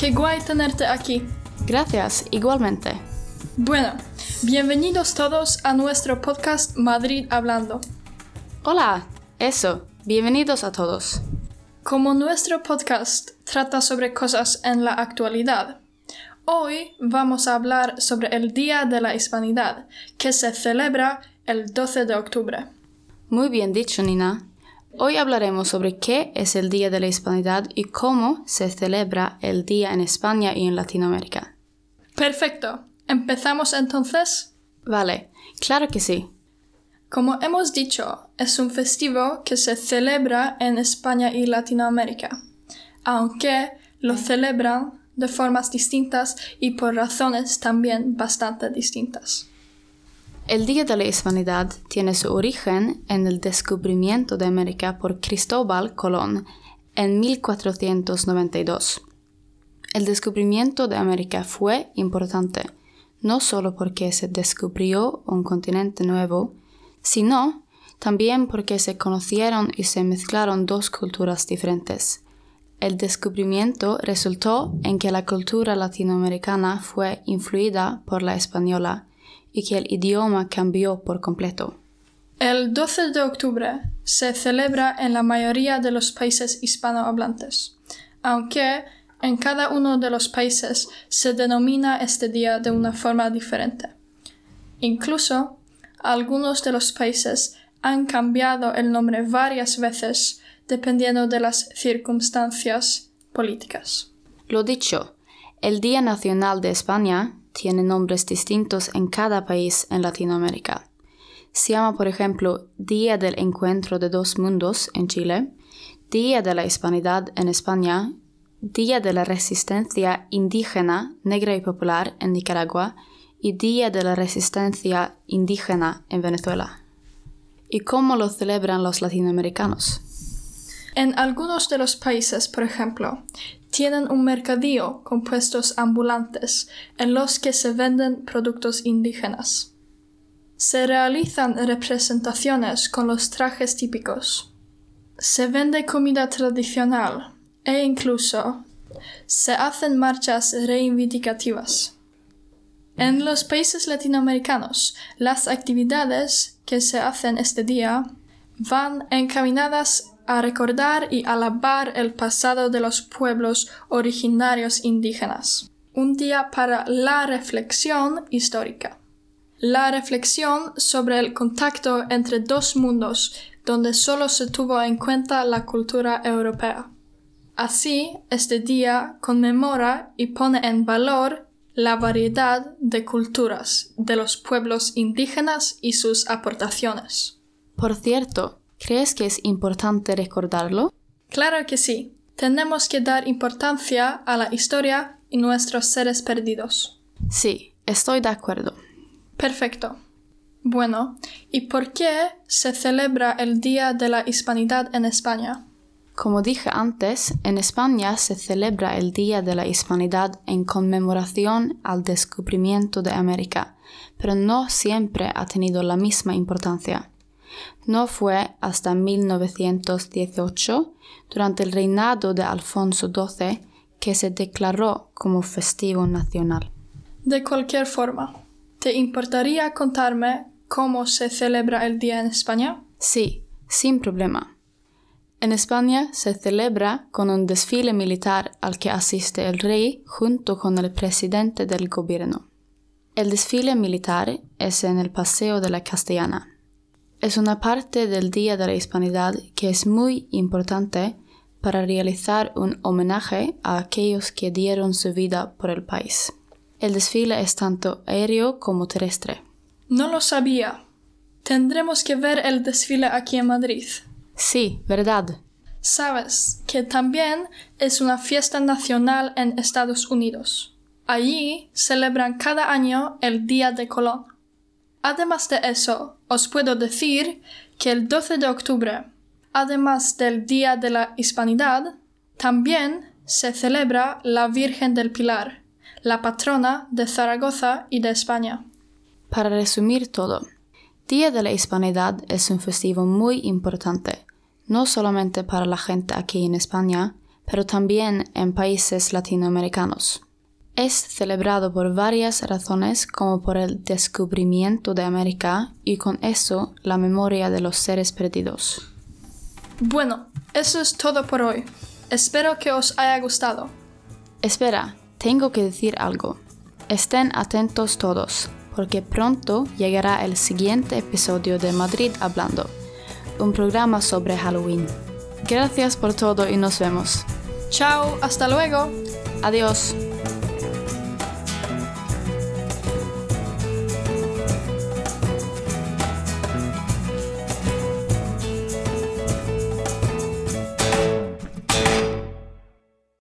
Qué guay tenerte aquí. Gracias, igualmente. Bueno, bienvenidos todos a nuestro podcast Madrid Hablando. Hola, eso, bienvenidos a todos. Como nuestro podcast trata sobre cosas en la actualidad, hoy vamos a hablar sobre el Día de la Hispanidad, que se celebra el 12 de octubre. Muy bien dicho, Nina. Hoy hablaremos sobre qué es el Día de la Hispanidad y cómo se celebra el día en España y en Latinoamérica. Perfecto. ¿Empezamos entonces? Vale, claro que sí. Como hemos dicho, es un festivo que se celebra en España y Latinoamérica, aunque lo celebran de formas distintas y por razones también bastante distintas. El Día de la Hispanidad tiene su origen en el descubrimiento de América por Cristóbal Colón en 1492. El descubrimiento de América fue importante, no solo porque se descubrió un continente nuevo, sino también porque se conocieron y se mezclaron dos culturas diferentes. El descubrimiento resultó en que la cultura latinoamericana fue influida por la española, y que el idioma cambió por completo. El 12 de octubre se celebra en la mayoría de los países hispanohablantes, aunque en cada uno de los países se denomina este día de una forma diferente. Incluso, algunos de los países han cambiado el nombre varias veces dependiendo de las circunstancias políticas. Lo dicho, el Día Nacional de España tiene nombres distintos en cada país en Latinoamérica. Se llama, por ejemplo, Día del Encuentro de Dos Mundos en Chile, Día de la Hispanidad en España, Día de la Resistencia Indígena Negra y Popular en Nicaragua y Día de la Resistencia Indígena en Venezuela. ¿Y cómo lo celebran los latinoamericanos? En algunos de los países, por ejemplo, tienen un mercadillo con puestos ambulantes en los que se venden productos indígenas. Se realizan representaciones con los trajes típicos. Se vende comida tradicional e incluso se hacen marchas reivindicativas. En los países latinoamericanos, las actividades que se hacen este día van encaminadas a recordar y alabar el pasado de los pueblos originarios indígenas. Un día para la reflexión histórica. La reflexión sobre el contacto entre dos mundos donde solo se tuvo en cuenta la cultura europea. Así, este día conmemora y pone en valor la variedad de culturas de los pueblos indígenas y sus aportaciones. Por cierto, ¿Crees que es importante recordarlo? Claro que sí. Tenemos que dar importancia a la historia y nuestros seres perdidos. Sí, estoy de acuerdo. Perfecto. Bueno, ¿y por qué se celebra el Día de la Hispanidad en España? Como dije antes, en España se celebra el Día de la Hispanidad en conmemoración al descubrimiento de América, pero no siempre ha tenido la misma importancia. No fue hasta 1918, durante el reinado de Alfonso XII, que se declaró como festivo nacional. De cualquier forma, ¿te importaría contarme cómo se celebra el día en España? Sí, sin problema. En España se celebra con un desfile militar al que asiste el rey junto con el presidente del gobierno. El desfile militar es en el Paseo de la Castellana es una parte del Día de la Hispanidad que es muy importante para realizar un homenaje a aquellos que dieron su vida por el país. El desfile es tanto aéreo como terrestre. No lo sabía. Tendremos que ver el desfile aquí en Madrid. Sí, verdad. Sabes que también es una fiesta nacional en Estados Unidos. Allí celebran cada año el Día de Colón. Además de eso, os puedo decir que el 12 de octubre, además del Día de la Hispanidad, también se celebra la Virgen del Pilar, la patrona de Zaragoza y de España. Para resumir todo, Día de la Hispanidad es un festivo muy importante, no solamente para la gente aquí en España, pero también en países latinoamericanos. Es celebrado por varias razones como por el descubrimiento de América y con eso la memoria de los seres perdidos. Bueno, eso es todo por hoy. Espero que os haya gustado. Espera, tengo que decir algo. Estén atentos todos, porque pronto llegará el siguiente episodio de Madrid Hablando, un programa sobre Halloween. Gracias por todo y nos vemos. Chao, hasta luego. Adiós.